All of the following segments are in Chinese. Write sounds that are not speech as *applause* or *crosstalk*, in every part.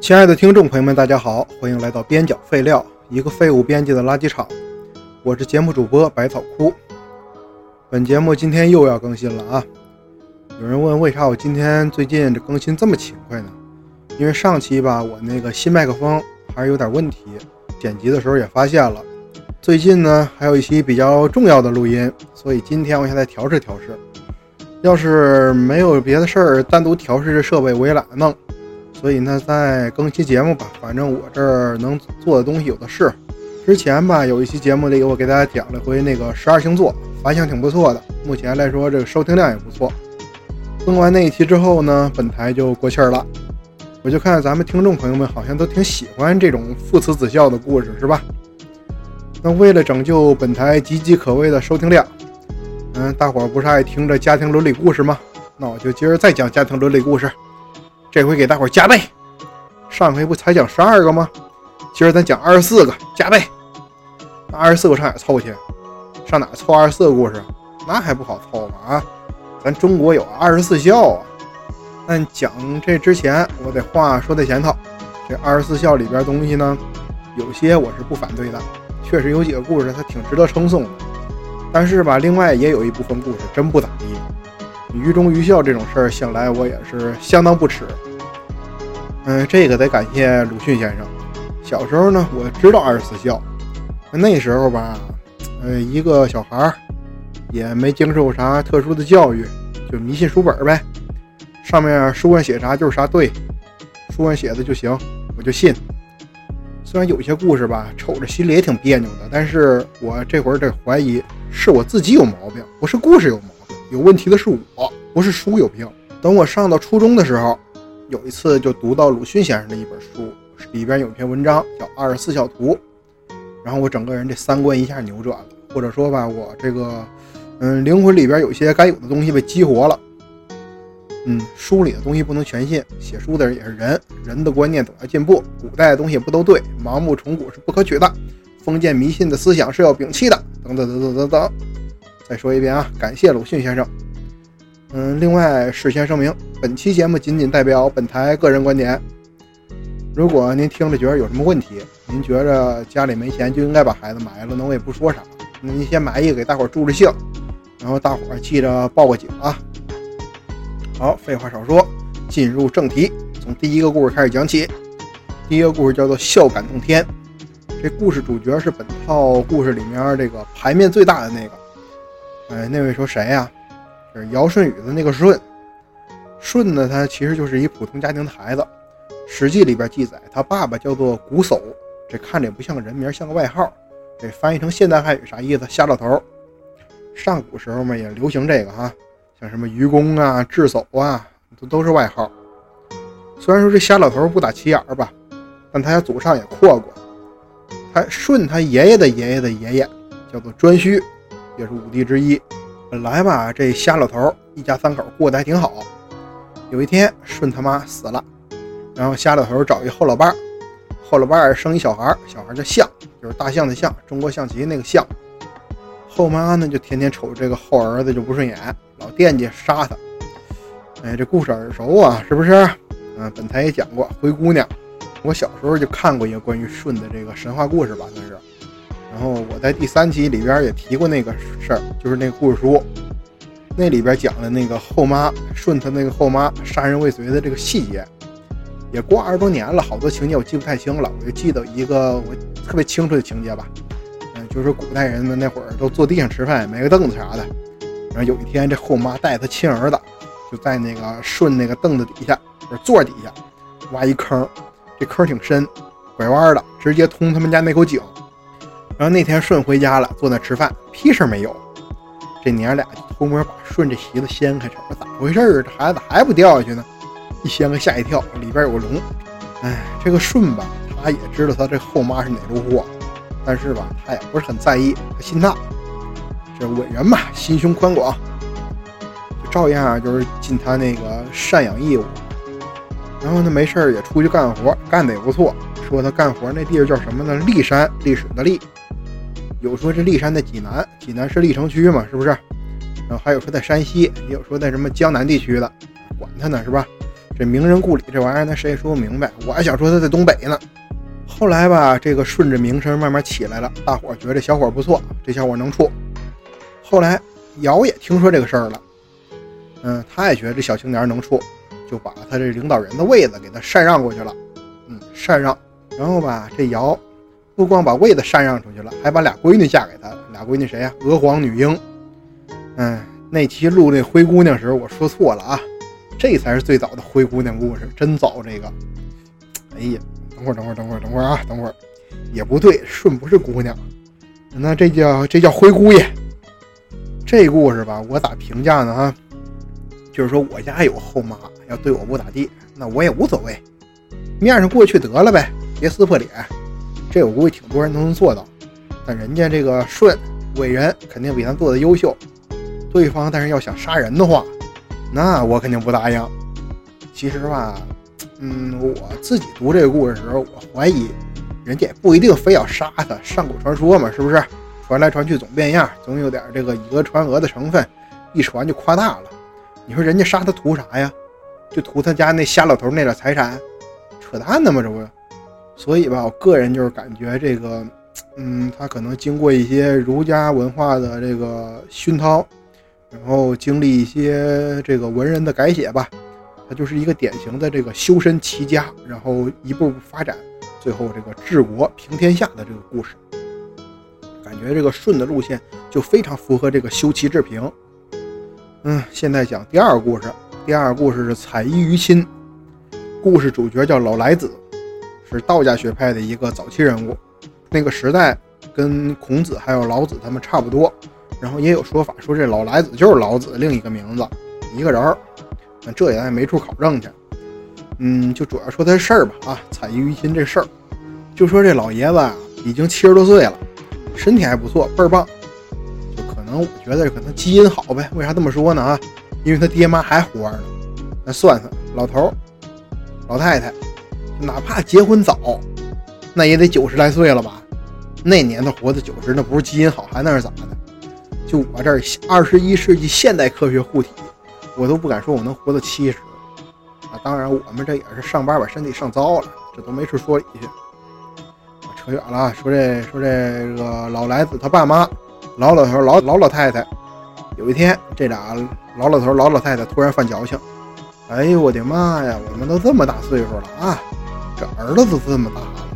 亲爱的听众朋友们，大家好，欢迎来到边角废料，一个废物编辑的垃圾场。我是节目主播百草枯。本节目今天又要更新了啊！有人问为啥我今天最近这更新这么勤快呢？因为上期吧，我那个新麦克风还是有点问题，剪辑的时候也发现了。最近呢，还有一期比较重要的录音，所以今天我现在调试调试。要是没有别的事儿，单独调试这设备我也懒得弄。所以呢，再更新节目吧，反正我这儿能做的东西有的是。之前吧，有一期节目里我给大家讲了回那个十二星座，反响挺不错的。目前来说，这个收听量也不错。更完那一期之后呢，本台就过气儿了。我就看咱们听众朋友们好像都挺喜欢这种父慈子孝的故事，是吧？那为了拯救本台岌岌可危的收听量，嗯，大伙儿不是爱听这家庭伦理故事吗？那我就今儿再讲家庭伦理故事。这回给大伙加倍，上回不才讲十二个吗？今儿咱讲二十四个，加倍。那二十四个上哪凑去？上哪凑二十四个故事？那还不好凑吗？啊，咱中国有二十四孝啊。但讲这之前，我得话说在前头。这二十四孝里边东西呢，有些我是不反对的，确实有几个故事它挺值得称颂的。但是吧，另外也有一部分故事真不咋地。愚忠愚孝这种事儿，想来我也是相当不耻。嗯，这个得感谢鲁迅先生。小时候呢，我知道二十四孝。那时候吧，呃，一个小孩儿也没经受啥特殊的教育，就迷信书本呗。上面书上写啥就是啥对，书上写的就行，我就信。虽然有些故事吧，瞅着心里也挺别扭的，但是我这会儿得怀疑是我自己有毛病，不是故事有毛病，有问题的是我，不是书有病。等我上到初中的时候。有一次就读到鲁迅先生的一本书，里边有一篇文章叫《二十四孝图》，然后我整个人这三观一下扭转了，或者说吧，我这个嗯灵魂里边有些该有的东西被激活了。嗯，书里的东西不能全信，写书的人也是人，人的观念总要进步，古代的东西不都对，盲目崇古是不可取的，封建迷信的思想是要摒弃的，等等等等等等。再说一遍啊，感谢鲁迅先生。嗯，另外事先声明，本期节目仅仅代表本台个人观点。如果您听着觉得有什么问题，您觉着家里没钱就应该把孩子埋了，那我也不说啥。那您先埋一个，给大伙助助兴，然后大伙记着报个警啊。好，废话少说，进入正题，从第一个故事开始讲起。第一个故事叫做“孝感动天”，这故事主角是本套故事里面这个牌面最大的那个。哎，那位说谁呀？是尧舜禹的那个舜，舜呢，他其实就是一普通家庭的孩子。《史记》里边记载，他爸爸叫做瞽叟，这看着也不像个人名，像个外号。这翻译成现代汉语啥意思？瞎老头。上古时候嘛，也流行这个哈，像什么愚公啊、智叟啊，都都是外号。虽然说这瞎老头不打起眼儿吧，但他家祖上也阔过。他舜他爷爷的爷爷的爷爷叫做颛顼，也是五帝之一。本来吧，这瞎老头一家三口过得还挺好。有一天，舜他妈死了，然后瞎老头找一后老伴儿，后老伴儿生一小孩，小孩叫象，就是大象的象，中国象棋那个象。后妈呢，就天天瞅这个后儿子就不顺眼，老惦记杀他。哎，这故事耳熟啊，是不是？嗯，本台也讲过灰姑娘，我小时候就看过一个关于舜的这个神话故事吧，算是。然后我在第三期里边也提过那个事儿，就是那个故事书，那里边讲的那个后妈顺他那个后妈杀人未遂的这个细节，也过二十多年了，好多情节我记不太清了，我就记得一个我特别清楚的情节吧，嗯，就是古代人们那会儿都坐地上吃饭，没个凳子啥的，然后有一天这后妈带他亲儿子就在那个顺那个凳子底下，不是座底下挖一坑，这坑挺深，拐弯的，直接通他们家那口井。然后那天舜回家了，坐那吃饭，屁事没有。这娘俩就偷摸把舜这席子掀开，瞅咋回事儿？这孩子咋还不掉下去呢？一掀开吓一跳，里边有个龙。哎，这个舜吧，他也知道他这后妈是哪路货，但是吧，他也不是很在意，他心大。这伟人嘛，心胸宽广，就照样就是尽他那个赡养义务。然后他没事儿也出去干活，干的也不错。说他干活那地儿叫什么呢？历山，历史的历。有说这骊山在济南，济南是历城区嘛，是不是？然后还有说在山西，也有说在什么江南地区的，管他呢，是吧？这名人故里这玩意儿，那谁也说不明白。我还想说他在东北呢。后来吧，这个顺着名声慢慢起来了，大伙儿觉得这小伙不错，这小伙能处。后来尧也听说这个事儿了，嗯，他也觉得这小青年能处，就把他这领导人的位子给他禅让过去了。嗯，禅让。然后吧，这尧不光把位子禅让出去了，还把俩闺女嫁给他。俩闺女谁呀？娥皇、女英。嗯，那期录那灰姑娘时，我说错了啊，这才是最早的灰姑娘故事，真早这个。哎呀。等会儿，等会儿，等会儿，等会儿啊！等会儿，也不对，舜不是姑娘，那这叫这叫灰姑爷。这故事吧，我咋评价呢？啊，就是说我家有后妈，要对我不咋地，那我也无所谓，面上过去得了呗，别撕破脸。这我估计挺多人都能做到，但人家这个舜伟人肯定比咱做的优秀。对方但是要想杀人的话，那我肯定不答应。其实吧。嗯，我自己读这个故事的时候，我怀疑人家也不一定非要杀他。上古传说嘛，是不是？传来传去总变样，总有点这个以讹传讹的成分，一传就夸大了。你说人家杀他图啥呀？就图他家那瞎老头那点财产？扯淡呢嘛，这不？所以吧，我个人就是感觉这个，嗯，他可能经过一些儒家文化的这个熏陶，然后经历一些这个文人的改写吧。他就是一个典型的这个修身齐家，然后一步步发展，最后这个治国平天下的这个故事。感觉这个舜的路线就非常符合这个修齐治平。嗯，现在讲第二个故事，第二个故事是采衣娱亲。故事主角叫老来子，是道家学派的一个早期人物。那个时代跟孔子还有老子他们差不多。然后也有说法说这老来子就是老子另一个名字，一个人儿。那这也咱也没处考证去，嗯，就主要说他事儿吧啊，采于于亲这事儿，就说这老爷子啊已经七十多岁了，身体还不错，倍儿棒，就可能我觉得可能基因好呗。为啥这么说呢啊？因为他爹妈还活着呢。那算算，老头儿、老太太，哪怕结婚早，那也得九十来岁了吧？那年头活到九十，那不是基因好还那是咋的？就我这二十一世纪现代科学护体。我都不敢说我能活到七十啊！当然，我们这也是上班把身体上糟了，这都没处说理去。扯远了，说这说这个老来子他爸妈，老老头老老老太太，有一天这俩老老头老老太太突然犯矫情，哎呦我的妈呀！我们都这么大岁数了啊，这儿子都这么大了，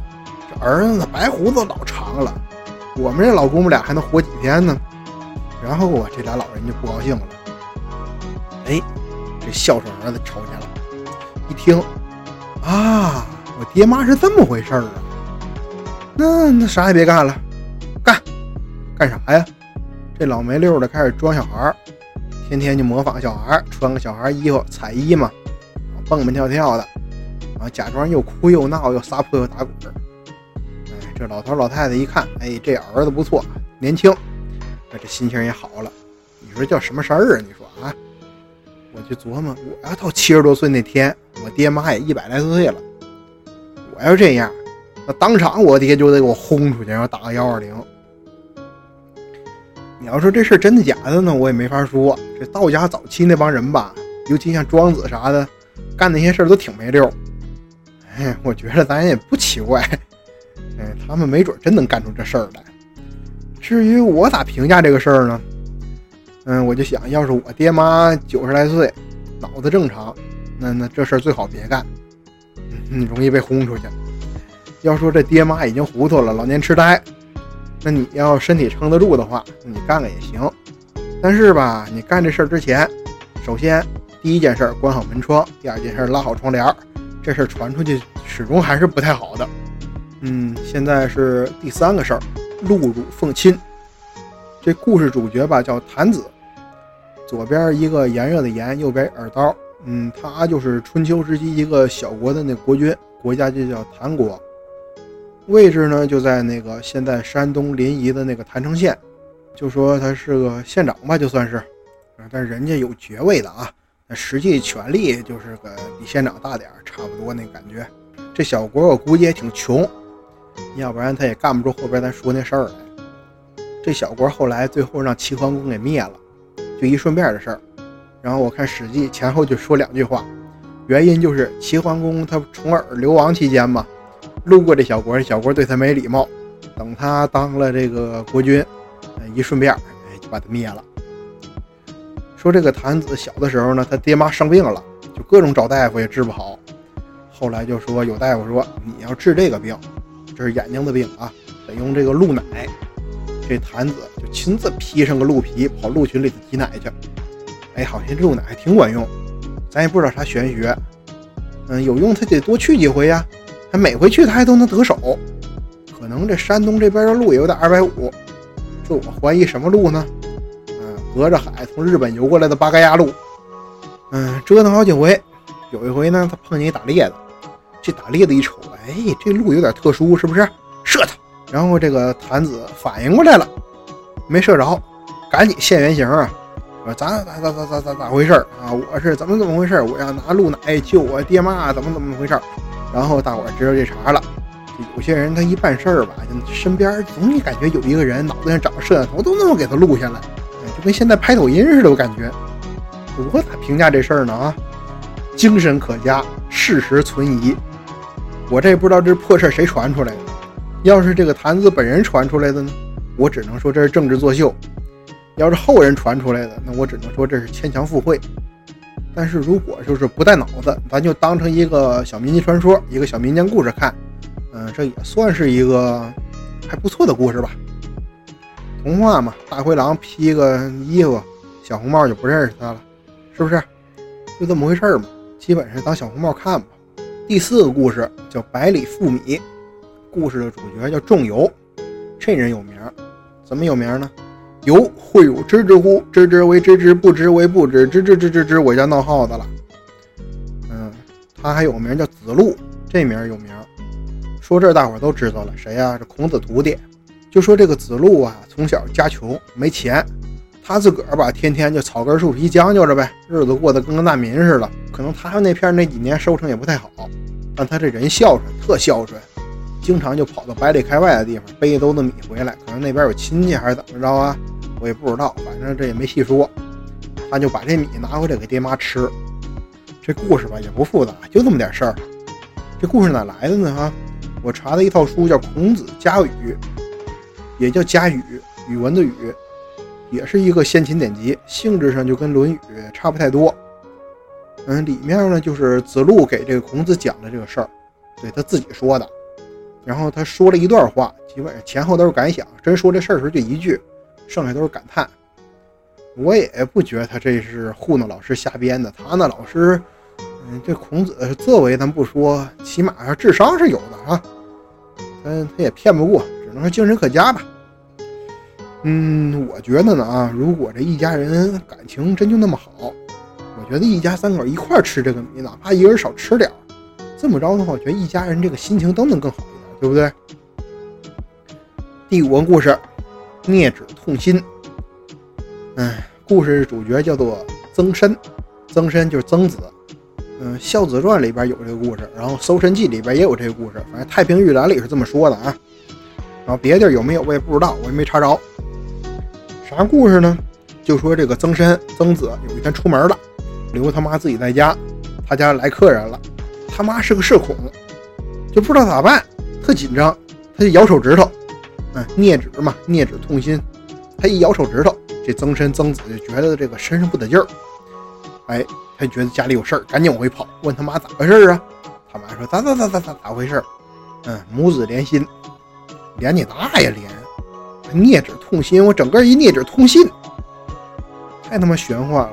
这儿子白胡子老长了，我们这老公母俩还能活几天呢？然后啊，这俩老人就不高兴了。哎，这孝顺儿子瞅见了。一听，啊，我爹妈是这么回事儿啊。那那啥也别干了，干干啥呀？这老没溜的开始装小孩，天天就模仿小孩，穿个小孩衣服，彩衣嘛，蹦蹦跳跳的，啊，假装又哭又闹又撒泼又打滚。哎，这老头老太太一看，哎，这儿子不错，年轻，那这心情也好了。你说叫什么事儿啊？你说啊？我就琢磨，我要到七十多岁那天，我爹妈也一百来岁了，我要这样，那当场我爹就得给我轰出去，然后打个幺二零。你要说这事真的假的呢，我也没法说。这道家早期那帮人吧，尤其像庄子啥的，干那些事儿都挺没溜。哎，我觉得咱也不奇怪，哎，他们没准真能干出这事儿来。至于我咋评价这个事儿呢？嗯，我就想要是我爹妈九十来岁，脑子正常，那那这事儿最好别干，嗯，容易被轰出去。要说这爹妈已经糊涂了，老年痴呆，那你要身体撑得住的话，你干了也行。但是吧，你干这事儿之前，首先第一件事关好门窗，第二件事拉好窗帘儿，这事儿传出去始终还是不太好的。嗯，现在是第三个事儿，露乳奉亲。这故事主角吧叫谭子。左边一个炎热的炎，右边耳刀。嗯，他就是春秋时期一个小国的那国君，国家就叫谭国，位置呢就在那个现在山东临沂的那个郯城县，就说他是个县长吧，就算是，但人家有爵位的啊，实际权力就是个比县长大点儿，差不多那感觉。这小国我估计也挺穷，要不然他也干不出后边咱说那事儿来。这小国后来最后让齐桓公给灭了。就一顺便的事儿，然后我看《史记》前后就说两句话，原因就是齐桓公他重耳流亡期间嘛，路过这小国，小国对他没礼貌。等他当了这个国君，一顺便就把他灭了。说这个谭子小的时候呢，他爹妈生病了，就各种找大夫也治不好。后来就说有大夫说你要治这个病，这是眼睛的病啊，得用这个鹿奶。这谭子就亲自披上个鹿皮，跑鹿群里头挤奶去。哎，好像鹿奶还挺管用，咱也不知道啥玄学。嗯，有用他得多去几回呀，他每回去他还都能得手。可能这山东这边的鹿也有点二百五，这我怀疑什么鹿呢？隔着海从日本游过来的巴嘎亚路。嗯，折腾好几回，有一回呢，他碰见一打猎的，这打猎的一瞅，哎，这路有点特殊，是不是？射他！然后这个坛子反应过来了，没射着，赶紧现原形啊！说咋咋咋咋咋咋咋回事啊？我是怎么怎么回事？我要拿鹿奶救我爹妈，怎么怎么回事？然后大伙知道这茬了。有些人他一办事儿吧，身边总感觉有一个人脑袋上长个摄像头，都能够给他录下来，跟现在拍抖音似的。我感觉，我咋评价这事儿呢？啊，精神可嘉，事实存疑。我这不知道这破事儿谁传出来的。要是这个坛子本人传出来的呢，我只能说这是政治作秀。要是后人传出来的，那我只能说这是牵强附会。但是如果就是不带脑子，咱就当成一个小民间传说，一个小民间故事看，嗯，这也算是一个还不错的故事吧。童话嘛，大灰狼披个衣服，小红帽就不认识他了，是不是？就这么回事嘛，基本上当小红帽看吧。第四个故事叫《百里赴米》，故事的主角叫仲由，这人有名，怎么有名呢？由会有知之乎？知之为知之，不知为不知。知知知知知，我家闹耗子了。嗯，他还有名叫子路，这名有名。说这大伙都知道了，谁呀？这孔子徒弟。就说这个子路啊，从小家穷，没钱，他自个儿吧，天天就草根树皮将就着呗，日子过得跟个难民似的。可能他们那片那几年收成也不太好，但他这人孝顺，特孝顺，经常就跑到百里开外的地方背一兜子米回来。可能那边有亲戚还是怎么着啊？我也不知道，反正这也没细说，他就把这米拿回来给爹妈吃。这故事吧也不复杂，就这么点事儿。这故事哪来的呢？哈，我查的一套书叫《孔子家语》，也叫家语，语文的语，也是一个先秦典籍，性质上就跟《论语》差不太多。嗯，里面呢就是子路给这个孔子讲的这个事儿，对他自己说的。然后他说了一段话，基本上前后都是感想，真说这事儿时候就一句。剩下都是感叹，我也不觉得他这是糊弄老师瞎编的。他那老师，嗯，这孔子作为咱不说，起码智商是有的啊。他他也骗不过，只能说精神可嘉吧。嗯，我觉得呢啊，如果这一家人感情真就那么好，我觉得一家三口一块吃这个米，哪怕一人少吃点这么着的话，我觉得一家人这个心情都能更好一点，对不对？第五个故事。灭指痛心。哎，故事主角叫做曾参，曾参就是曾子。嗯，《孝子传》里边有这个故事，然后《搜神记》里边也有这个故事，反正《太平御览》里是这么说的啊。然后别地儿有没有我也不知道，我也没查着。啥故事呢？就说这个曾参，曾子有一天出门了，留他妈自己在家，他家来客人了，他妈是个社恐，就不知道咋办，特紧张，他就咬手指头。嗯，啮指嘛，啮指痛心。他一咬手指头，这曾参曾子就觉得这个身上不得劲儿。哎，他觉得家里有事儿，赶紧往回跑，问他妈咋回事啊？他妈说咋咋咋咋咋咋回事？嗯，母子连心，连你大爷连！啮指痛心，我整个一啮指痛心，太他妈玄幻了。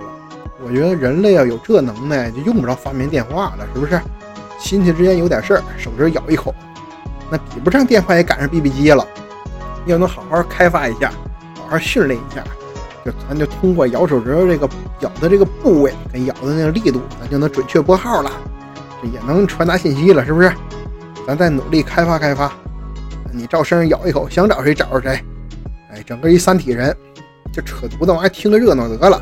我觉得人类要有这能耐，就用不着发明电话了，是不是？亲戚之间有点事儿，手指咬一口，那比不上电话也赶上 BB 机了。要能好好开发一下，好好训练一下，就咱就通过咬手指头这个咬的这个部位跟咬的那个力度，咱就能准确拨号了，这也能传达信息了，是不是？咱再努力开发开发。你照身上咬一口，想找谁找着谁。哎，整个一三体人，这扯犊子玩意儿听个热闹得了，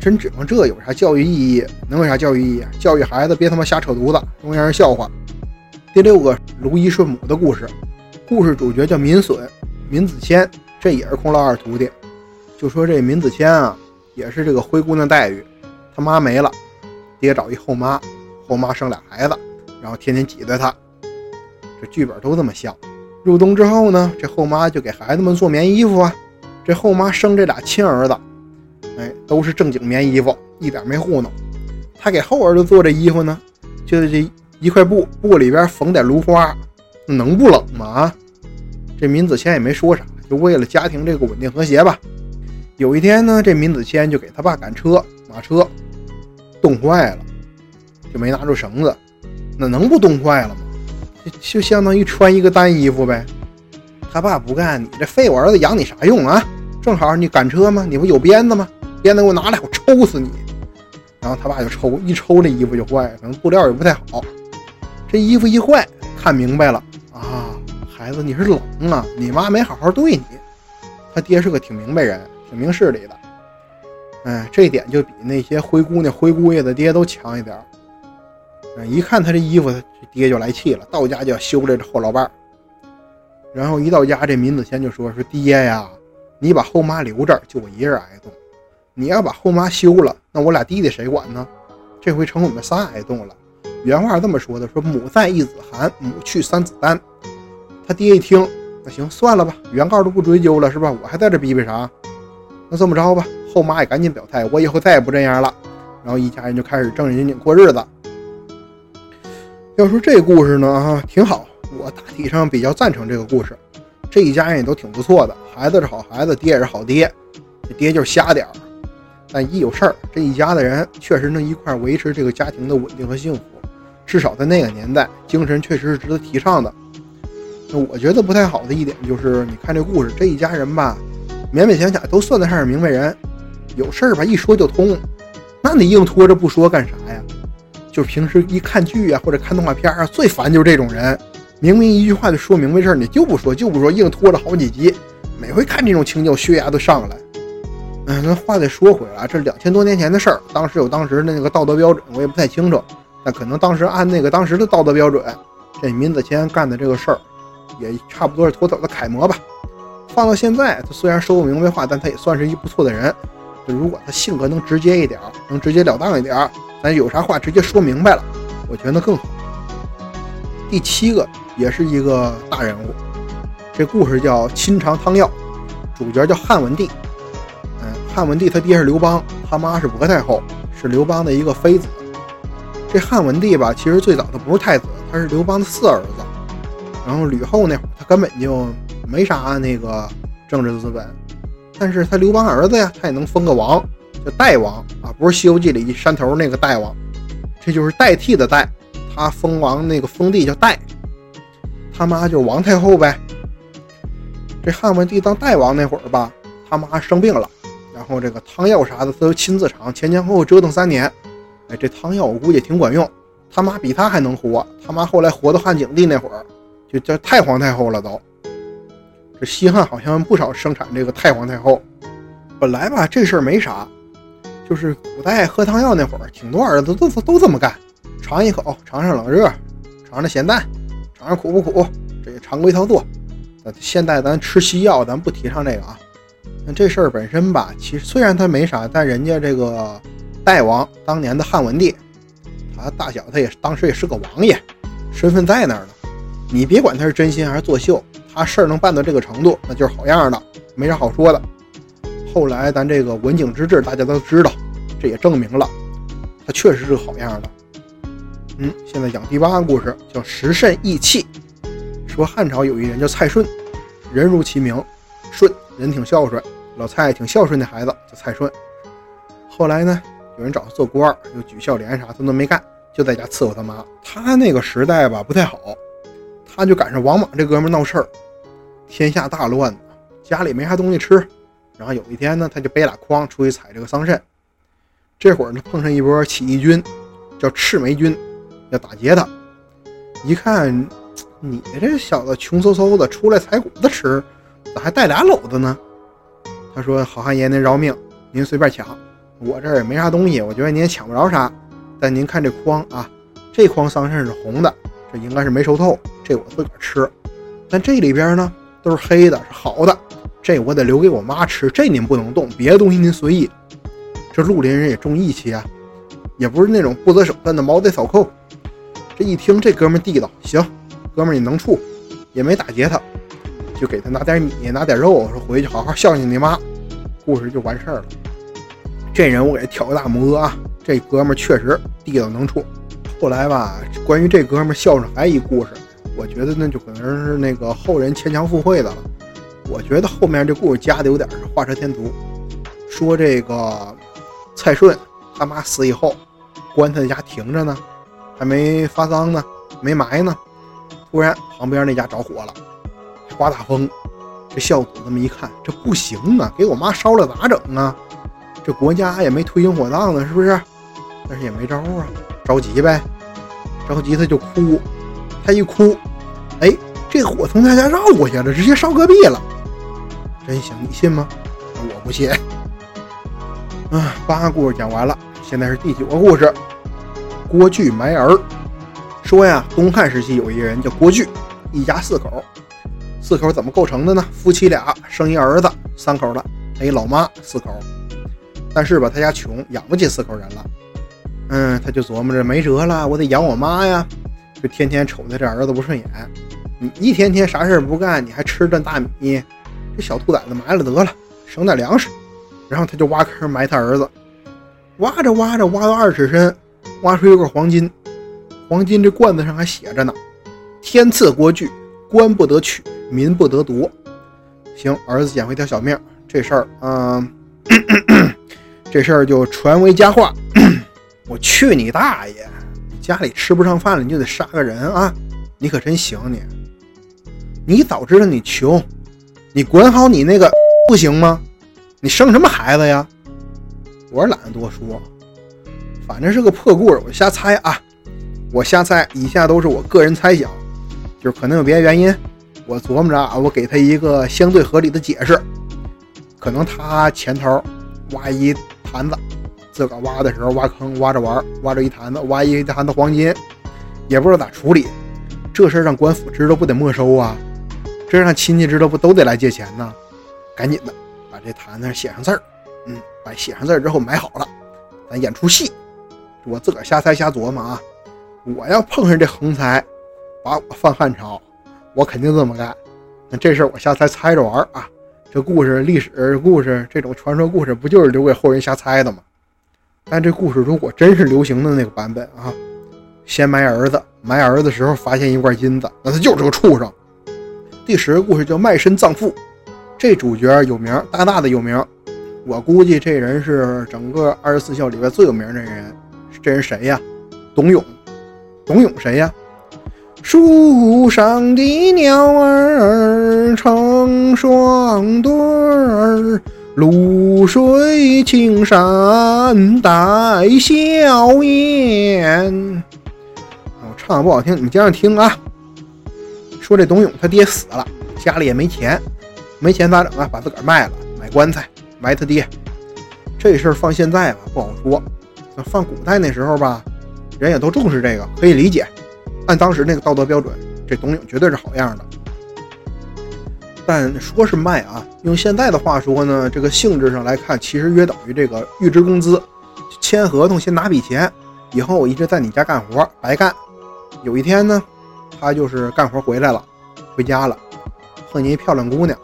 真指望这有啥教育意义？能有啥教育意义？教育孩子别他妈瞎扯犊子，容易让人笑话。第六个如一顺母的故事，故事主角叫闵损。闵子骞，这也是孔老二徒弟。就说这闵子骞啊，也是这个灰姑娘待遇，他妈没了，爹找一后妈，后妈生俩孩子，然后天天挤兑他。这剧本都这么像。入冬之后呢，这后妈就给孩子们做棉衣服啊。这后妈生这俩亲儿子，哎，都是正经棉衣服，一点没糊弄。他给后儿子做这衣服呢，就是这一块布，布里边缝点芦花，能不冷吗？啊，这闵子骞也没说啥，就为了家庭这个稳定和谐吧。有一天呢，这闵子骞就给他爸赶车，马车冻坏了，就没拿住绳子，那能不冻坏了吗？*laughs* 就相当于穿一个单衣服呗。他爸不干，你这废物儿子养你啥用啊？正好你赶车吗？你不有鞭子吗？鞭子给我拿来，我抽死你！然后他爸就抽，一抽这衣服就坏，可能布料也不太好。这衣服一坏，看明白了啊，孩子你是冷啊，你妈没好好对你。他爹是个挺明白人，挺明事理的。哎，这点就比那些灰姑娘、灰姑爷的爹都强一点儿。一看他这衣服，他爹就来气了，到家就要修这后老伴儿。然后一到家，这闵子骞就说：“说爹呀，你把后妈留这儿，就我一人挨冻。你要把后妈休了，那我俩弟弟谁管呢？这回成我们仨挨冻了。”原话这么说的：“说母在，一子寒；母去，三子丹。”他爹一听，那行算了吧，原告都不追究了，是吧？我还在这逼逼啥？那这么着吧，后妈也赶紧表态，我以后再也不这样了。然后一家人就开始正正经经过日子。要说这故事呢，哈，挺好。我大体上比较赞成这个故事。这一家人也都挺不错的，孩子是好孩子，爹也是好爹。这爹就是瞎点儿，但一有事儿，这一家的人确实能一块维持这个家庭的稳定和幸福。至少在那个年代，精神确实是值得提倡的。那我觉得不太好的一点就是，你看这故事，这一家人吧，勉勉强强都算得上是明白人，有事儿吧一说就通。那你硬拖着不说干啥呀？就平时一看剧啊，或者看动画片啊，最烦就是这种人，明明一句话就说明白事儿，你就不说就不说，硬拖着好几集，每回看这种情节，血压都上来。嗯，那话再说回来，这是两千多年前的事儿，当时有当时的那个道德标准，我也不太清楚，但可能当时按那个当时的道德标准，这闵子骞干的这个事儿，也差不多是妥妥的楷模吧。放到现在，他虽然说不明白话，但他也算是一不错的人。如果他性格能直接一点，能直截了当一点。咱有啥话直接说明白了，我觉得更好。第七个也是一个大人物，这故事叫《亲尝汤药》，主角叫汉文帝。嗯，汉文帝他爹是刘邦，他妈是薄太后，是刘邦的一个妃子。这汉文帝吧，其实最早他不是太子，他是刘邦的四儿子。然后吕后那会儿他根本就没啥那个政治资本，但是他刘邦儿子呀，他也能封个王。叫代王啊，不是《西游记》里山头那个代王，这就是代替的代。他封王那个封地叫代，他妈就是王太后呗。这汉文帝当代王那会儿吧，他妈生病了，然后这个汤药啥的他都亲自尝，前前后后折腾三年。哎，这汤药我估计挺管用，他妈比他还能活。他妈后来活到汉景帝那会儿，就叫太皇太后了都。这西汉好像不少生产这个太皇太后。本来吧，这事儿没啥。就是古代喝汤药那会儿，挺多儿子都都这么干，尝一口，尝尝冷热，尝尝咸淡，尝尝苦不苦，这些常规操作。现在咱吃西药，咱不提倡这个啊。那这事儿本身吧，其实虽然他没啥，但人家这个代王当年的汉文帝，他大小他也当时也是个王爷，身份在那儿呢。你别管他是真心还是作秀，他事儿能办到这个程度，那就是好样的，没啥好说的。后来咱这个文景之治，大家都知道，这也证明了他确实是个好样的。嗯，现在讲第八个故事，叫时甚义气。说汉朝有一人叫蔡顺，人如其名，顺人挺孝顺，老蔡挺孝顺的孩子叫蔡顺。后来呢，有人找他做官，又举孝廉啥，他都没干，就在家伺候他妈。他那个时代吧不太好，他就赶上王莽这哥们闹事儿，天下大乱，家里没啥东西吃。然后有一天呢，他就背俩筐出去采这个桑葚。这会儿呢，碰上一波起义军，叫赤眉军，要打劫他。一看，你这小子穷嗖嗖的出来采谷子吃，咋还带俩篓子呢？他说：“好汉爷，您饶命，您随便抢，我这儿也没啥东西，我觉得您也抢不着啥。但您看这筐啊，这筐桑葚是红的，这应该是没熟透，这我自个儿吃。但这里边呢，都是黑的，是好的。”这我得留给我妈吃，这您不能动，别的东西您随意。这绿林人也重义气啊，也不是那种不择手段的毛贼扫寇，这一听这哥们地道，行，哥们你能处，也没打劫他，就给他拿点米，拿点肉，说回去好好孝敬你妈，故事就完事儿了。这人我给他挑个大拇哥啊，这哥们确实地道能处。后来吧，关于这哥们孝顺还一故事，我觉得那就可能是那个后人牵强附会的了。我觉得后面这故事加的有点是画蛇添足，说这个蔡顺他妈死以后，棺材在家停着呢，还没发丧呢，没埋呢，突然旁边那家着火了，刮大风，这孝子这么一看，这不行啊，给我妈烧了咋整啊？这国家也没推行火葬呢，是不是？但是也没招啊。着急呗，着急他就哭，他一哭，哎，这火从他家绕过去了，直接烧隔壁了。真行，你信吗？我不信。啊，八个故事讲完了，现在是第九个故事。郭巨埋儿，说呀，东汉时期有一个人叫郭巨，一家四口，四口怎么构成的呢？夫妻俩生一儿子，三口了，还一老妈，四口。但是吧，他家穷，养不起四口人了。嗯，他就琢磨着没辙了，我得养我妈呀，就天天瞅他这儿子不顺眼。你一天天啥事儿不干，你还吃顿大米，这小兔崽子埋了得了，省点粮食。然后他就挖坑埋他儿子，挖着挖着挖到二尺深，挖出一块黄金。黄金这罐子上还写着呢：“天赐国具，官不得取，民不得夺。”行，儿子捡回一条小命，这事儿，嗯，*coughs* 这事儿就传为佳话。我去你大爷！你家里吃不上饭了，你就得杀个人啊！你可真行你！你早知道你穷，你管好你那个不行吗？你生什么孩子呀？我懒得多说，反正是个破故事，我瞎猜啊！我瞎猜，以下都是我个人猜想，就是可能有别的原因。我琢磨着啊，我给他一个相对合理的解释，可能他前头挖一坛子。自个挖的时候挖坑挖着玩，挖着一坛子，挖一坛子黄金，也不知道咋处理。这事儿让官府知道不得没收啊？这让亲戚知道不都得来借钱呢？赶紧的把这坛子写上字儿，嗯，把写上字儿之后埋好了，咱演出戏。我自个儿瞎猜瞎琢磨啊！我要碰上这横财，把我放汉朝，我肯定这么干。那这事儿我瞎猜猜着玩啊！这故事历史故事这种传说故事，不就是留给后人瞎猜的吗？但这故事如果真是流行的那个版本啊，先埋儿子，埋儿子时候发现一块金子，那他就是个畜生。第十个故事叫卖身葬父，这主角有名，大大的有名。我估计这人是整个二十四孝里边最有名的人。这人谁呀？董永。董永谁呀？树上的鸟儿成双对儿。绿水青山带笑颜。我唱的不好听，你们接着听啊。说这董永他爹死了，家里也没钱，没钱咋整啊？把自个儿卖了，买棺材埋他爹。这事儿放现在吧不好说，那放古代那时候吧，人也都重视这个，可以理解。按当时那个道德标准，这董永绝对是好样的。但说是卖啊，用现在的话说呢，这个性质上来看，其实约等于这个预支工资，签合同先拿笔钱，以后我一直在你家干活白干。有一天呢，他就是干活回来了，回家了，碰见一漂亮姑娘，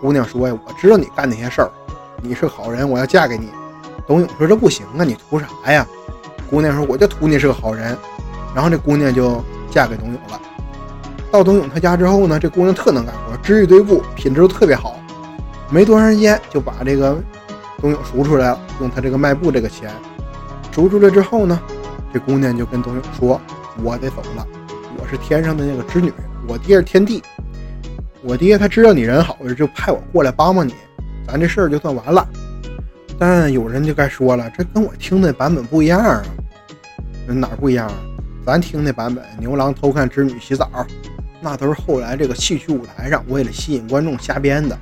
姑娘说呀：“我知道你干那些事儿，你是好人，我要嫁给你。”董永说：“这不行啊，你图啥呀？”姑娘说：“我就图你是个好人。”然后这姑娘就嫁给董永了。到董永他家之后呢，这姑娘特能干活，织一堆布，品质都特别好。没多长时间就把这个董永赎出来了，用他这个卖布这个钱赎出来之后呢，这姑娘就跟董永说：“我得走了，我是天上的那个织女，我爹是天帝，我爹他知道你人好，就派我过来帮帮你，咱这事儿就算完了。”但有人就该说了，这跟我听的版本不一样啊，哪不一样啊？咱听那版本，牛郎偷看织女洗澡。那都是后来这个戏曲舞台上为了吸引观众瞎编的，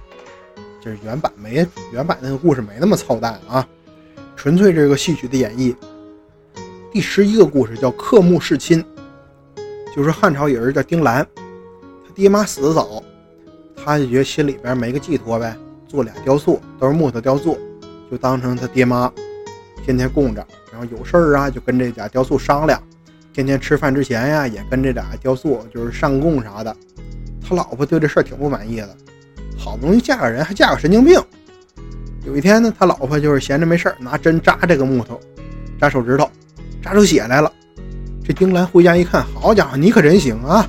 就是原版没原版那个故事没那么操蛋啊，纯粹这个戏曲的演绎。第十一个故事叫刻木弑亲，就是汉朝有人叫丁兰，他爹妈死的早，他就觉得心里边没个寄托呗，做俩雕塑，都是木头雕塑，就当成他爹妈，天天供着，然后有事儿啊就跟这俩雕塑商量，天天吃饭之前呀，也跟这俩雕塑就是上供啥的。他老婆对这事儿挺不满意的，好不容易嫁个人，还嫁个神经病。有一天呢，他老婆就是闲着没事儿，拿针扎这个木头，扎手指头，扎出血来了。这丁兰回家一看，好家伙，你可真行啊！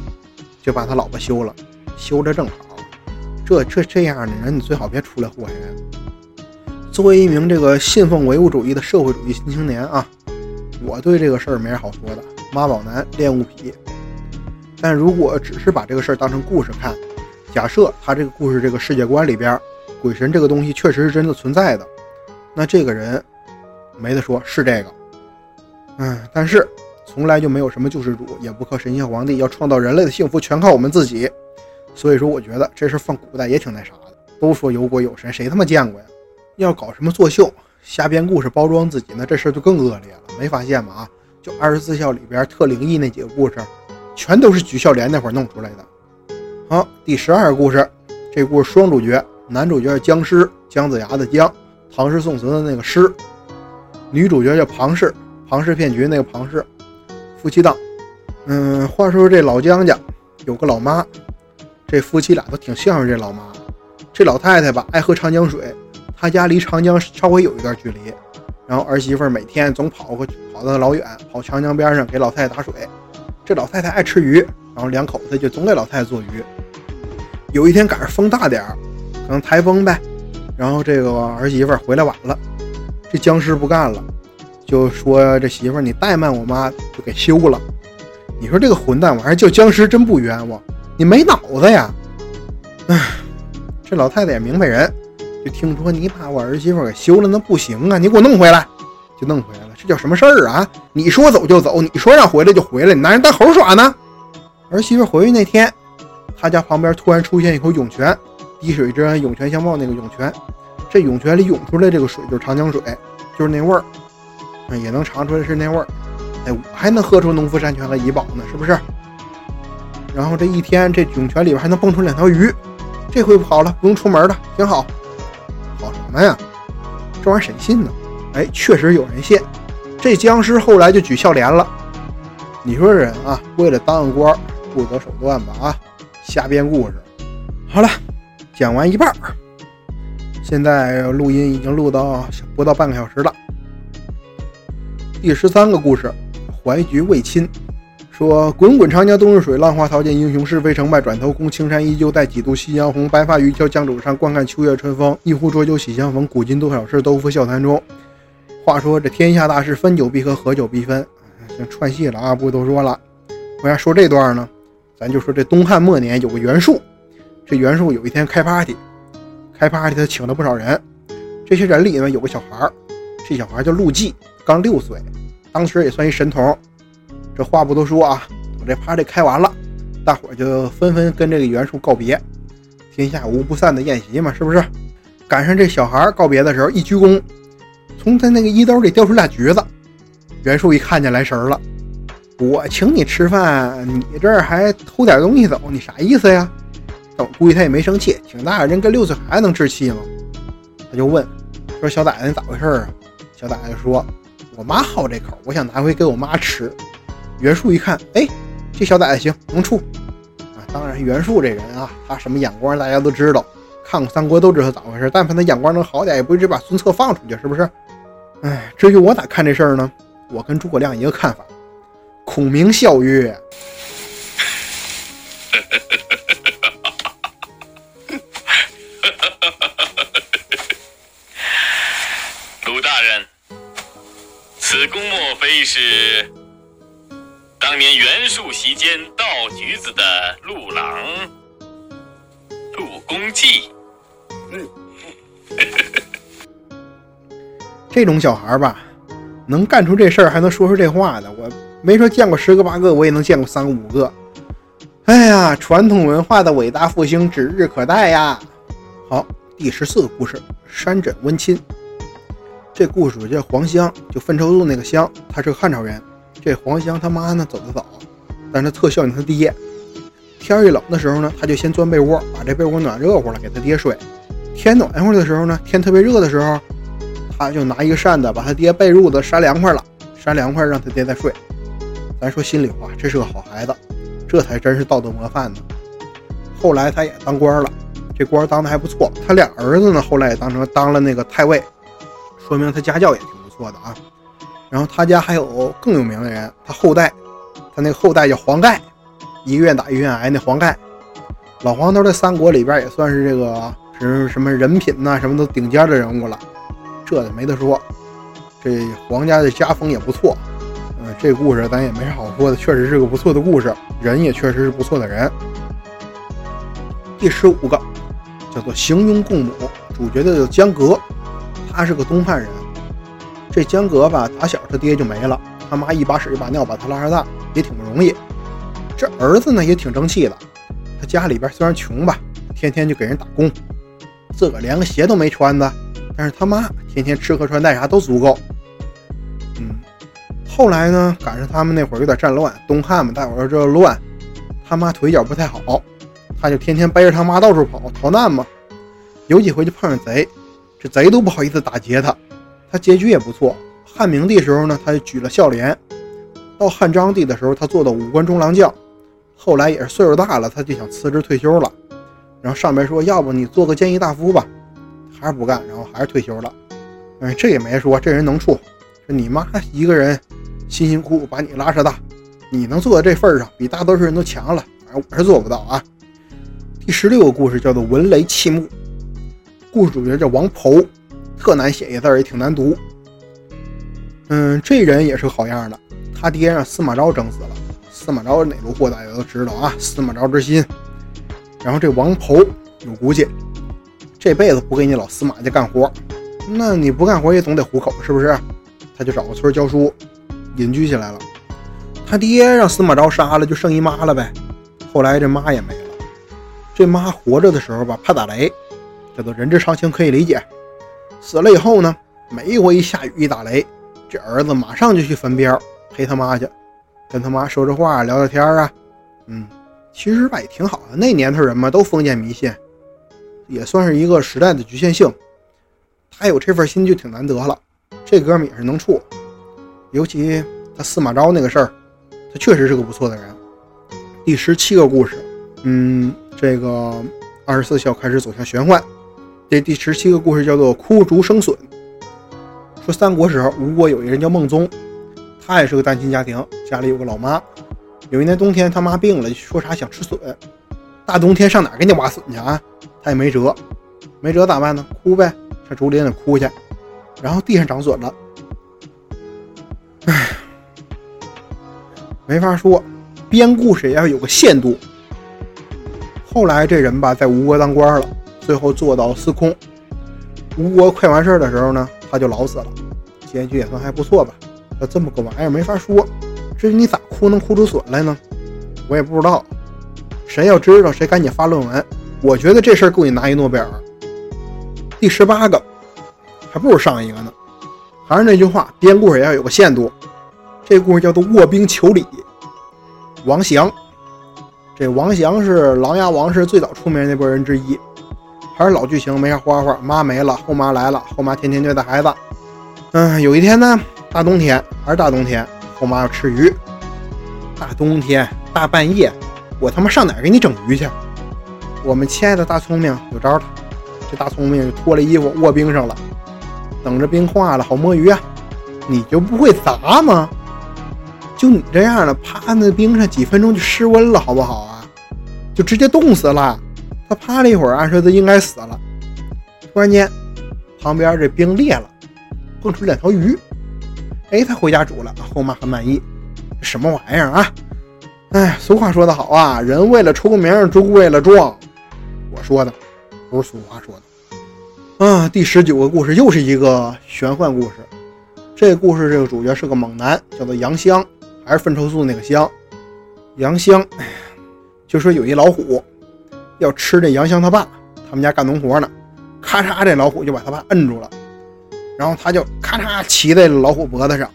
就把他老婆休了，休着正好。这这这样的人，你最好别出来祸害人。作为一名这个信奉唯物主义的社会主义新青年啊，我对这个事儿没啥好说的。妈宝男恋物癖。但如果只是把这个事儿当成故事看，假设他这个故事这个世界观里边，鬼神这个东西确实是真的存在的，那这个人没得说，是这个。嗯，但是。从来就没有什么救世主，也不靠神仙皇帝，要创造人类的幸福全靠我们自己。所以说，我觉得这事放古代也挺那啥的。都说有鬼有神，谁他妈见过呀？要搞什么作秀、瞎编故事包装自己，那这事就更恶劣了。没发现吗？啊，就二十四孝里边特灵异那几个故事，全都是举孝廉那会儿弄出来的。好，第十二个故事，这故事双主角，男主角是僵尸姜子牙的姜，唐诗宋词的那个诗；女主角叫庞氏，庞氏骗局那个庞氏。夫妻档，嗯，话说这老姜家有个老妈，这夫妻俩都挺向着这老妈。这老太太吧爱喝长江水，她家离长江稍微有一段距离，然后儿媳妇每天总跑过去，跑到老远，跑长江边上给老太太打水。这老太太爱吃鱼，然后两口子就总给老太太做鱼。有一天赶上风大点儿，可能台风呗，然后这个儿媳妇回来晚了，这僵尸不干了。就说这媳妇你怠慢我妈就给休了，你说这个混蛋玩意儿叫僵尸真不冤枉，你没脑子呀！唉，这老太太也明白人，就听说你把我儿媳妇给休了，那不行啊，你给我弄回来，就弄回来了，这叫什么事儿啊？你说走就走，你说让回来就回来，你拿人当猴耍呢？儿媳妇回去那天，他家旁边突然出现一口涌泉，滴水之恩涌泉相报那个涌泉，这涌泉里涌出来这个水就是长江水，就是那味儿。也能尝出来是那味儿，哎，我还能喝出农夫山泉和怡宝呢，是不是？然后这一天，这涌泉里边还能蹦出两条鱼，这回好了，不用出门了，挺好。好什么呀？这玩意儿谁信呢？哎，确实有人信。这僵尸后来就举孝廉了。你说人啊，为了当个官，不择手段吧？啊，瞎编故事。好了，讲完一半儿，现在录音已经录到不到半个小时了。第十三个故事，怀橘为亲。说滚滚长江东逝水，浪花淘尽英雄是非成败。转头空，青山依旧在，几度夕阳红。白发渔樵江渚上，观看秋月春风。一壶浊酒喜相逢，古今多少事，都付笑谈中。话说这天下大事，分久必合，合久必分。行，串戏了啊，不多说了。为啥说这段呢？咱就说这东汉末年有个袁术，这袁术有一天开 party，开 party 他请了不少人。这些人里呢有个小孩儿，这小孩叫陆绩。刚六岁，当时也算一神童。这话不多说啊，我这 party 开完了，大伙就纷纷跟这个袁术告别。天下无不散的宴席嘛，是不是？赶上这小孩告别的时候，一鞠躬，从他那个衣兜里掉出俩橘子。袁术一看见来神了，我请你吃饭，你这儿还偷点东西走，你啥意思呀？但我估计他也没生气，挺大人跟六岁孩子能置气吗？他就问说：“小崽子，你咋回事啊？”小崽子说。我妈好这口，我想拿回给我妈吃。袁术一看，哎，这小崽子行，能处啊！当然，袁术这人啊，他什么眼光大家都知道，看过三国都知道咋回事。但凡他眼光能好点，也不至于把孙策放出去，是不是？哎，至于我咋看这事儿呢？我跟诸葛亮一个看法。孔明笑曰：“ *laughs* 鲁大人。”此公莫非是当年袁术席间盗橘子的陆郎陆公季？嗯，*laughs* 这种小孩吧，能干出这事儿，还能说出这话的，我没说见过十个八个，我也能见过三个五个。哎呀，传统文化的伟大复兴指日可待呀！好，第十四个故事：山枕温亲。这故事叫黄香，就粪臭路那个香，他是个汉朝人。这黄香他妈呢走得早，但是他特孝敬他爹。天一冷的时候呢，他就先钻被窝，把这被窝暖热乎了，给他爹睡。天暖和的时候呢，天特别热的时候，他就拿一个扇子把他爹被褥子扇凉快了，扇凉快让他爹再睡。咱说心里话，这是个好孩子，这才真是道德模范呢。后来他也当官了，这官当的还不错。他俩儿子呢，后来也当成当了那个太尉，说明他家教也挺不错的啊。然后他家还有更有名的人，他后代，他那个后代叫黄盖，一个愿打一个愿挨那黄盖。老黄头在三国里边也算是这个是什么人品呐，什么都顶尖的人物了，这没得说。这黄家的家风也不错，嗯，这故事咱也没啥好说的，确实是个不错的故事，人也确实是不错的人。第十五个叫做行庸共母，主角的叫江革，他是个东汉人。这江革吧，打小他爹就没了，他妈一把屎一把尿把他拉扯大，也挺不容易。这儿子呢也挺争气的，他家里边虽然穷吧，天天就给人打工，自个连个鞋都没穿的。但是他妈天天吃喝穿戴啥都足够，嗯，后来呢，赶上他们那会儿有点战乱，东汉嘛，大伙儿这乱，他妈腿脚不太好，他就天天背着他妈到处跑逃难嘛。有几回就碰上贼，这贼都不好意思打劫他，他结局也不错。汉明帝时候呢，他就举了孝廉；到汉章帝的时候，他做的武官中郎将。后来也是岁数大了，他就想辞职退休了。然后上边说，要不你做个谏议大夫吧。还是不干，然后还是退休了。哎，这也没说，这人能处。说你妈一个人辛辛苦苦把你拉扯大，你能做到这份上，比大多数人都强了。反正我是做不到啊。第十六个故事叫做《闻雷弃墓》，故事主角叫王婆，特难写一字，也挺难读。嗯，这人也是好样的，他爹让司马昭整死了。司马昭哪路货大家都知道啊，司马昭之心。然后这王婆有骨气。这辈子不给你老司马家干活，那你不干活也总得糊口，是不是？他就找个村教书，隐居起来了。他爹让司马昭杀了，就剩一妈了呗。后来这妈也没了。这妈活着的时候吧，怕打雷，这都人之常情，可以理解。死了以后呢，每一回一下雨一打雷，这儿子马上就去坟边陪他妈去，跟他妈说说话，聊聊天啊。嗯，其实吧也挺好的。那年头人嘛都封建迷信。也算是一个时代的局限性，他有这份心就挺难得了。这哥们也是能处，尤其他司马昭那个事儿，他确实是个不错的人。第十七个故事，嗯，这个二十四孝开始走向玄幻。这第十七个故事叫做枯竹生笋。说三国时候，吴国有一个人叫孟宗，他也是个单亲家庭，家里有个老妈。有一年冬天，他妈病了，说啥想吃笋。大冬天上哪给你挖笋去啊？他也没辙，没辙咋办呢？哭呗，上竹林里哭去。然后地上长笋了，唉，没法说，编故事也要有个限度。后来这人吧，在吴国当官了，最后做到司空。吴国快完事儿的时候呢，他就老死了，结局也算还不错吧。那这么个玩意儿没法说，至于你咋哭能哭出笋来呢？我也不知道。谁要知道，谁赶紧发论文。我觉得这事儿够你拿一诺贝尔。第十八个，还不如上一个呢。还是那句话，编故事也要有个限度。这故事叫做《卧冰求鲤》。王祥，这王祥是琅琊王氏最早出名的那波人之一。还是老剧情，没啥花花。妈没了，后妈来了，后妈天天虐待孩子。嗯，有一天呢，大冬天还是大冬天，后妈要吃鱼。大冬天大半夜，我他妈上哪给你整鱼去？我们亲爱的大聪明有招了，这大聪明脱了衣服卧冰上了，等着冰化了好摸鱼啊！你就不会砸吗？就你这样的，趴那冰上几分钟就失温了，好不好啊？就直接冻死了。他趴了一会儿，按说他应该死了。突然间，旁边这冰裂了，蹦出两条鱼。哎，他回家煮了，后妈很满意。什么玩意儿啊？哎，俗话说得好啊，人为了出名，猪为了壮。我说的不是俗话说的啊！第十九个故事又是一个玄幻故事。这故事这个主角是个猛男，叫做杨香，还是粪臭素那个香？杨香，就说有一老虎要吃这杨香他爸，他们家干农活呢，咔嚓，这老虎就把他爸摁住了，然后他就咔嚓骑在老虎脖子上，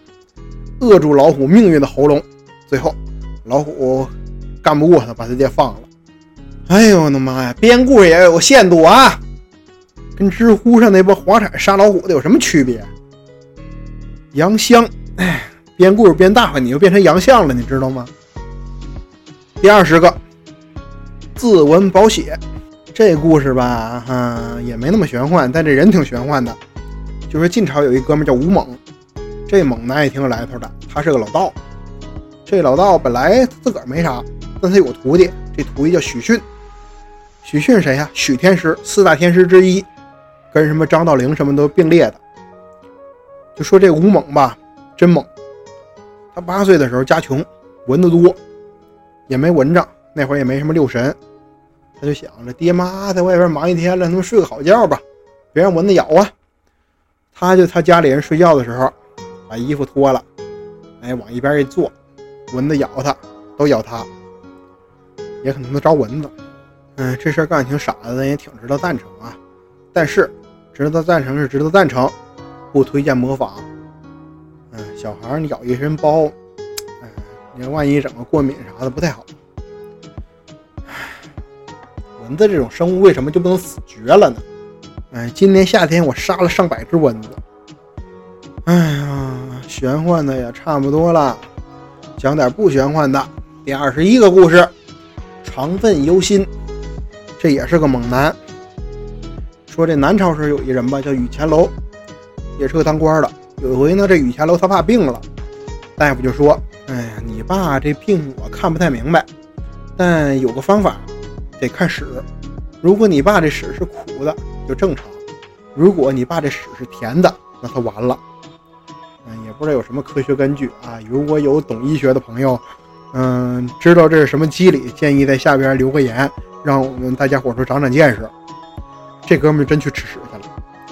扼住老虎命运的喉咙，最后老虎干不过他，把他爹放了。哎呦我的妈呀！编故事也有限度啊，跟知乎上那波黄产杀老虎的有什么区别？杨香，哎，编故事编大发，你就变成杨相了，你知道吗？第二十个，自刎宝血，这故事吧，哈，也没那么玄幻，但这人挺玄幻的。就是晋朝有一哥们叫吴猛，这猛男也挺有来头的，他是个老道。这老道本来自个儿没啥，但他有个徒弟，这徒弟叫许逊。许逊谁呀？许天师，四大天师之一，跟什么张道陵什么都并列的。就说这吴猛吧，真猛。他八岁的时候家穷，蚊子多，也没蚊帐，那会儿也没什么六神，他就想着爹妈在外边忙一天了，他们睡个好觉吧，别让蚊子咬啊。他就他家里人睡觉的时候，把衣服脱了，哎，往一边一坐，蚊子咬他都咬他，也可能都招蚊子。嗯，这事儿干挺傻的，但也挺值得赞成啊。但是，值得赞成是值得赞成，不推荐模仿。嗯，小孩你咬一身包，哎，你万一整个过敏啥的不太好。蚊子这种生物为什么就不能死绝了呢？哎，今年夏天我杀了上百只蚊子。哎呀，玄幻的也差不多了，讲点不玄幻的。第二十一个故事，肠愤忧心。这也是个猛男。说这南朝时有一人吧，叫宇乾楼，也是个当官的。有一回呢，这宇乾楼他爸病了，大夫就说：“哎呀，你爸这病我看不太明白，但有个方法，得看屎。如果你爸这屎是苦的，就正常；如果你爸这屎是甜的，那他完了。嗯，也不知道有什么科学根据啊。如果有懂医学的朋友，嗯，知道这是什么机理，建议在下边留个言。”让我们大家伙儿长长见识。这哥们儿真去吃屎去了，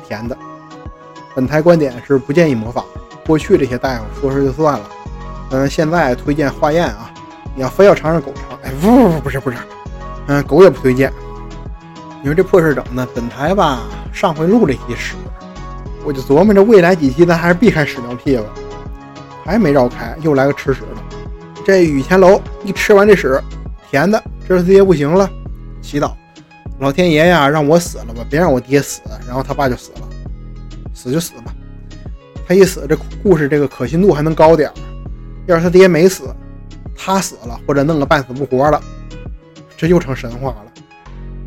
甜的。本台观点是不建议模仿。过去这些大夫说说就算了，嗯，现在推荐化验啊。你要非要尝尝狗肠，哎，不不不，不是不是，嗯，狗也不推荐。你说这破事整的，本台吧，上回录了一期屎，我就琢磨着未来几期咱还是避开屎尿屁吧。还没绕开，又来个吃屎的。这雨前楼一吃完这屎，甜的，这是爹不行了。祈祷，老天爷呀，让我死了吧，别让我爹死。然后他爸就死了，死就死吧。他一死，这故事这个可信度还能高点。要是他爹没死，他死了或者弄个半死不活了，这又成神话了。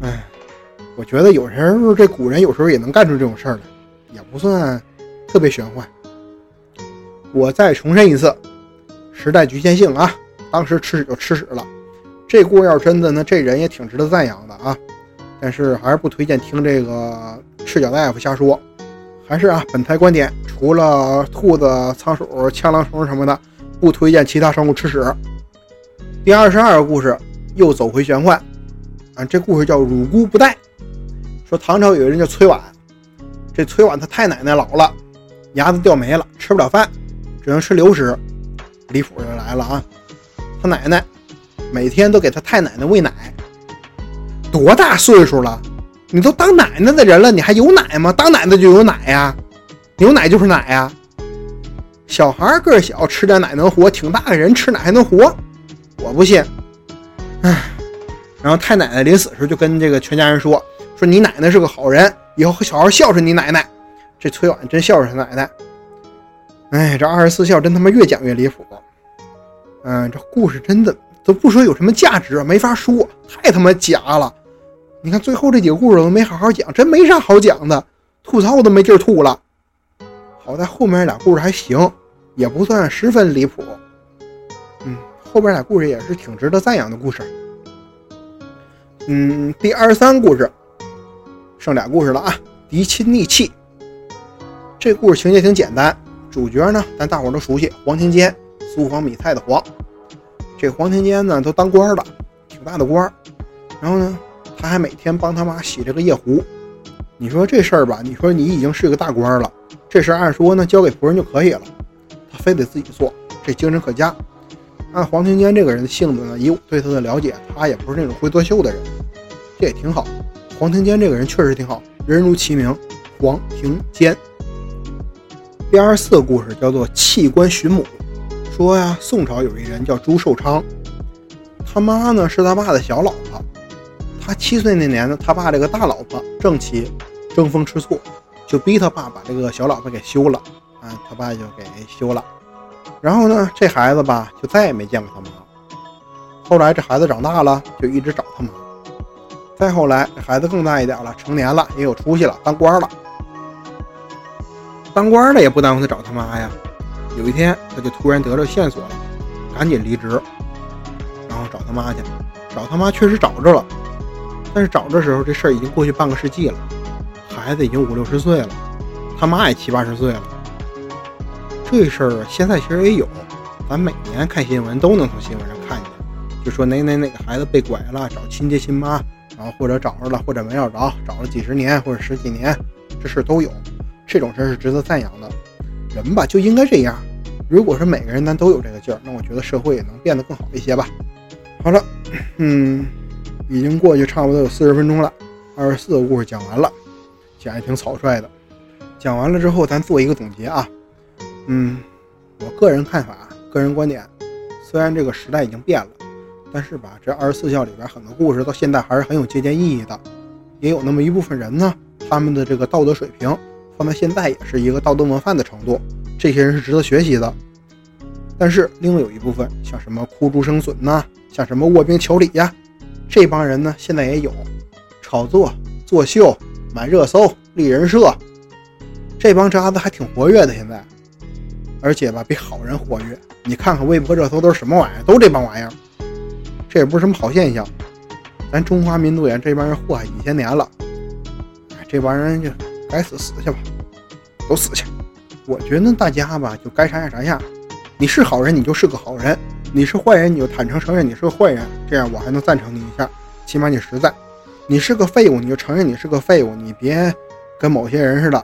哎，我觉得有时候这古人有时候也能干出这种事儿来，也不算特别玄幻。我再重申一次，时代局限性啊，当时吃屎就吃屎了。这故事要是真的，那这人也挺值得赞扬的啊！但是还是不推荐听这个赤脚大夫瞎说。还是啊，本台观点，除了兔子、仓鼠、枪狼虫什么的，不推荐其他生物吃屎。第二十二个故事又走回玄幻啊！这故事叫乳姑不带。说唐朝有个人叫崔婉，这崔婉他太奶奶老了，牙子掉没了，吃不了饭，只能吃流食。李谱就来了啊，他奶奶。每天都给他太奶奶喂奶，多大岁数了？你都当奶奶的人了，你还有奶吗？当奶奶就有奶呀，有奶就是奶呀。小孩个小，吃点奶能活；挺大的人吃奶还能活，我不信。唉，然后太奶奶临死时就跟这个全家人说：“说你奶奶是个好人，以后好好孝顺你奶奶。”这崔婉真孝顺他奶奶。哎，这二十四孝真他妈越讲越离谱。嗯，这故事真的。都不说有什么价值，没法说，太他妈假了！你看最后这几个故事都没好好讲，真没啥好讲的，吐槽我都没地儿吐了。好在后面俩故事还行，也不算十分离谱。后边俩故事也是挺值得赞扬的故事。嗯，第二十三故事剩俩故事了啊，嫡亲逆气。这故事情节挺简单，主角呢咱大伙都熟悉，黄庭坚，苏黄米菜的黄。这黄庭坚呢，都当官了，挺大的官。然后呢，他还每天帮他妈洗这个夜壶。你说这事儿吧，你说你已经是个大官了，这事儿按说呢交给仆人就可以了，他非得自己做，这精神可嘉。按黄庭坚这个人的性子呢，以我对他的了解，他也不是那种会作秀的人，这也挺好。黄庭坚这个人确实挺好，人如其名，黄庭坚。第二十四个故事叫做弃官寻母。说呀，宋朝有一人叫朱寿昌，他妈呢是他爸的小老婆。他七岁那年呢，他爸这个大老婆正妻争风吃醋，就逼他爸把这个小老婆给休了。啊，他爸就给休了。然后呢，这孩子吧就再也没见过他妈。后来这孩子长大了，就一直找他妈。再后来，这孩子更大一点了，成年了，也有出息了，当官了。当官了也不耽误他找他妈呀。有一天，他就突然得着线索了，赶紧离职，然后找他妈去。找他妈确实找着了，但是找的时候这事儿已经过去半个世纪了，孩子已经五六十岁了，他妈也七八十岁了。这事儿现在其实也有，咱每年看新闻都能从新闻上看见，就说哪哪哪个孩子被拐了，找亲爹亲妈，然后或者找着了，或者没找着，找了几十年或者十几年，这事儿都有。这种事儿是值得赞扬的。人吧就应该这样。如果说每个人咱都有这个劲儿，那我觉得社会也能变得更好一些吧。好了，嗯，已经过去差不多有四十分钟了，二十四个故事讲完了，讲也挺草率的。讲完了之后，咱做一个总结啊。嗯，我个人看法，个人观点，虽然这个时代已经变了，但是吧，这二十四孝里边很多故事到现在还是很有借鉴意义的。也有那么一部分人呢，他们的这个道德水平放在现在也是一个道德模范的程度，这些人是值得学习的。但是另有一部分，像什么哭猪生笋呐，像什么卧冰求鲤呀，这帮人呢，现在也有炒作、作秀、买热搜、立人设，这帮渣子还挺活跃的现在。而且吧，比好人活跃。你看看微博热搜都是什么玩意儿？都这帮玩意儿，这也不是什么好现象。咱中华民族也这帮人祸害几千年了，这帮人就该死死去吧，都死去。我觉得大家吧，就该啥样啥样。你是好人，你就是个好人；你是坏人，你就坦诚承认你是个坏人。这样我还能赞成你一下，起码你实在。你是个废物，你就承认你是个废物，你别跟某些人似的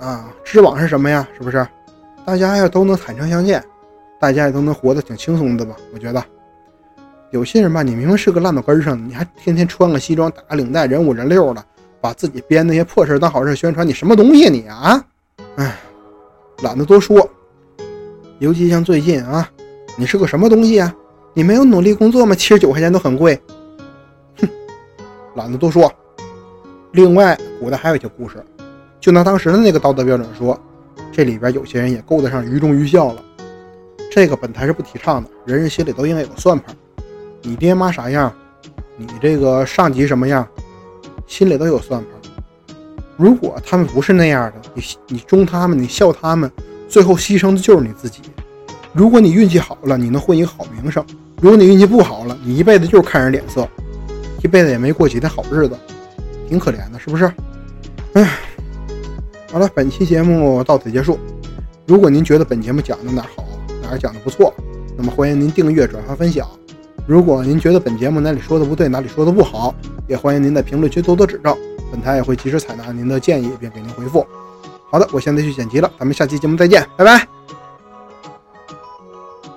啊。知网是什么呀？是不是？大家要都能坦诚相见，大家也都能活得挺轻松的吧？我觉得有些人吧，你明明是个烂到根上，你还天天穿个西装，打个领带，人五人六的，把自己编那些破事当好事宣传，你什么东西你啊？哎，懒得多说。尤其像最近啊，你是个什么东西啊？你没有努力工作吗？七十九块钱都很贵。哼，懒得多说。另外，古代还有一些故事，就拿当时的那个道德标准说。这里边有些人也够得上愚忠愚孝了，这个本台是不提倡的。人人心里都应该有个算盘，你爹妈啥样，你这个上级什么样，心里都有算盘。如果他们不是那样的，你你忠他们，你孝他们，最后牺牲的就是你自己。如果你运气好了，你能混一个好名声；如果你运气不好了，你一辈子就是看人脸色，一辈子也没过几天好日子，挺可怜的，是不是？哎。*laughs* 好了，本期节目到此结束。如果您觉得本节目讲的哪儿好，哪儿讲的不错，那么欢迎您订阅、转发、分享。如果您觉得本节目哪里说的不对，哪里说的不好，也欢迎您在评论区多多指正，本台也会及时采纳您的建议，并给您回复。好的，我现在去剪辑了，咱们下期节目再见，拜拜。